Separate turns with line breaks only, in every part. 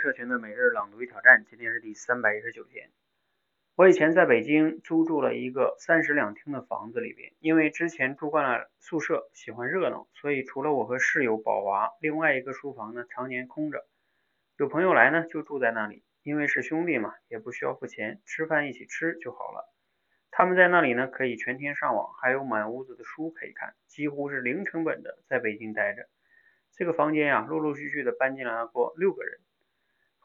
社群的每日朗读与挑战，今天是第三百一十九天。我以前在北京租住了一个三室两厅的房子里边，因为之前住惯了宿舍，喜欢热闹，所以除了我和室友宝娃，另外一个书房呢常年空着。有朋友来呢就住在那里，因为是兄弟嘛，也不需要付钱，吃饭一起吃就好了。他们在那里呢可以全天上网，还有满屋子的书可以看，几乎是零成本的在北京待着。这个房间呀，陆陆续续的搬进来过六个人。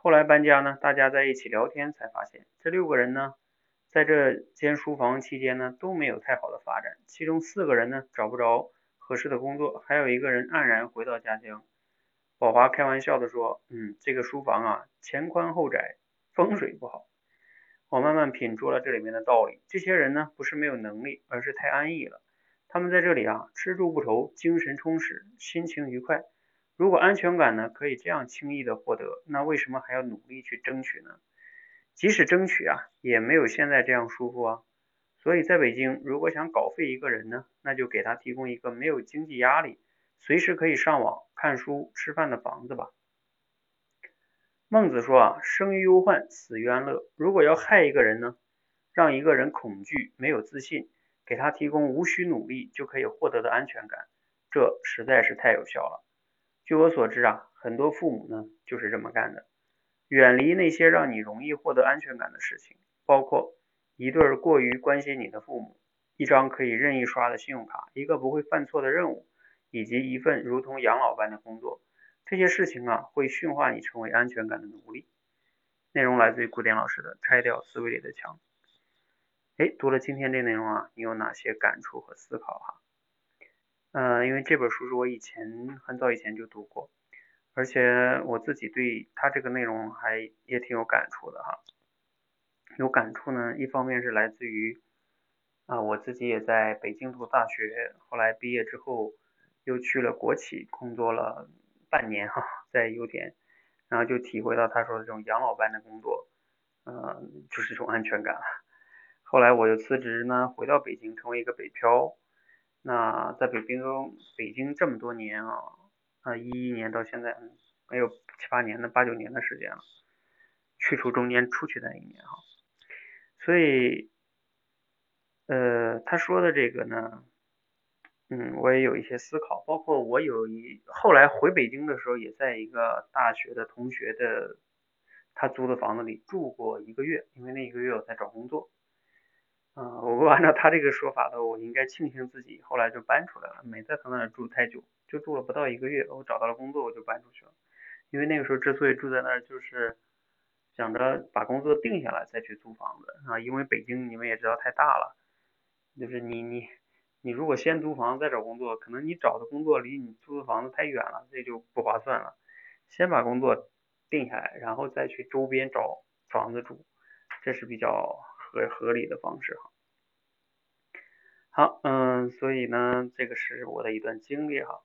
后来搬家呢，大家在一起聊天才发现，这六个人呢，在这间书房期间呢，都没有太好的发展。其中四个人呢，找不着合适的工作，还有一个人黯然回到家乡。宝华开玩笑的说：“嗯，这个书房啊，前宽后窄，风水不好。”我慢慢品出了这里面的道理。这些人呢，不是没有能力，而是太安逸了。他们在这里啊，吃住不愁，精神充实，心情愉快。如果安全感呢可以这样轻易的获得，那为什么还要努力去争取呢？即使争取啊，也没有现在这样舒服啊。所以在北京，如果想搞废一个人呢，那就给他提供一个没有经济压力、随时可以上网看书、吃饭的房子吧。孟子说啊，生于忧患，死于安乐。如果要害一个人呢，让一个人恐惧、没有自信，给他提供无需努力就可以获得的安全感，这实在是太有效了。据我所知啊，很多父母呢就是这么干的，远离那些让你容易获得安全感的事情，包括一对过于关心你的父母，一张可以任意刷的信用卡，一个不会犯错的任务，以及一份如同养老般的工作。这些事情啊，会驯化你成为安全感的奴隶。内容来自于古典老师的《拆掉思维里的墙》。哎，读了今天这内容啊，你有哪些感触和思考哈？嗯，因为这本书是我以前很早以前就读过，而且我自己对他这个内容还也挺有感触的哈。有感触呢，一方面是来自于啊，我自己也在北京读大学，后来毕业之后又去了国企工作了半年哈，在优点，然后就体会到他说的这种养老般的工作，嗯，就是一种安全感。后来我又辞职呢，回到北京，成为一个北漂。那在北京，北京这么多年啊，啊一一年到现在，没有七八年的八九年的时间了，去除中间出去的一年哈，所以，呃，他说的这个呢，嗯，我也有一些思考，包括我有一后来回北京的时候，也在一个大学的同学的他租的房子里住过一个月，因为那一个月我在找工作。嗯，我按照他这个说法的，我应该庆幸自己后来就搬出来了，没在他那儿住太久，就住了不到一个月，我找到了工作，我就搬出去了。因为那个时候之所以住在那儿，就是想着把工作定下来再去租房子啊。因为北京你们也知道太大了，就是你你你如果先租房再找工作，可能你找的工作离你租的房子太远了，这就不划算了。先把工作定下来，然后再去周边找房子住，这是比较。合合理的方式哈，好，嗯，所以呢，这个是我的一段经历哈。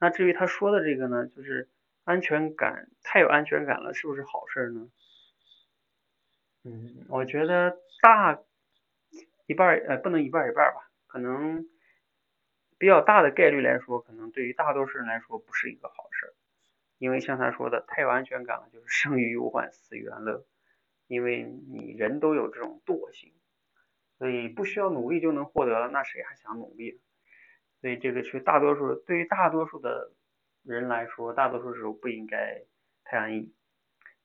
那至于他说的这个呢，就是安全感太有安全感了，是不是好事呢？嗯，我觉得大一半呃不能一半一半吧，可能比较大的概率来说，可能对于大多数人来说不是一个好事，因为像他说的，太有安全感了，就是生于忧患，死于安乐。因为你人都有这种惰性，所以不需要努力就能获得，那谁还想努力呢？所以这个是大多数对于大多数的人来说，大多数时候不应该太安逸，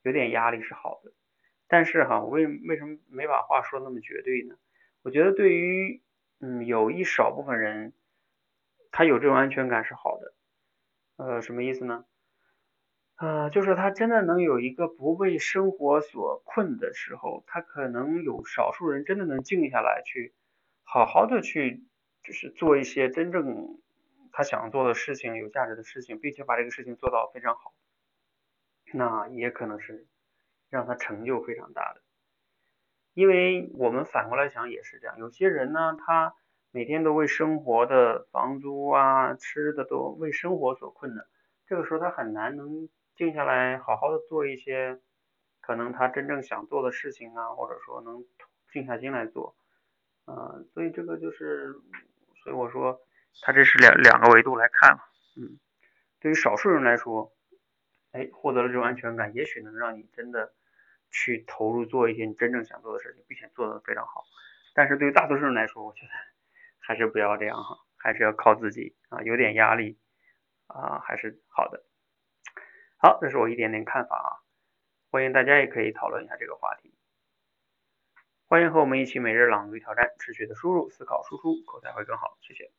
有点压力是好的。但是哈，为为什么没把话说那么绝对呢？我觉得对于嗯有一少部分人，他有这种安全感是好的。呃，什么意思呢？呃，就是他真的能有一个不被生活所困的时候，他可能有少数人真的能静下来去好好的去，就是做一些真正他想做的事情、有价值的事情，并且把这个事情做到非常好，那也可能是让他成就非常大的。因为我们反过来想也是这样，有些人呢，他每天都为生活的房租啊、吃的都为生活所困的，这个时候他很难能。静下来，好好的做一些可能他真正想做的事情啊，或者说能静下心来做，嗯，所以这个就是，所以我说他这是两两个维度来看嘛，嗯，对于少数人来说，哎，获得了这种安全感，也许能让你真的去投入做一些你真正想做的事情，并且做得非常好。但是对于大多数人来说，我觉得还是不要这样哈，还是要靠自己啊，有点压力啊，还是好的。好，这是我一点点看法啊，欢迎大家也可以讨论一下这个话题。欢迎和我们一起每日朗读挑战，持续的输入、思考、输出，口才会更好。谢谢。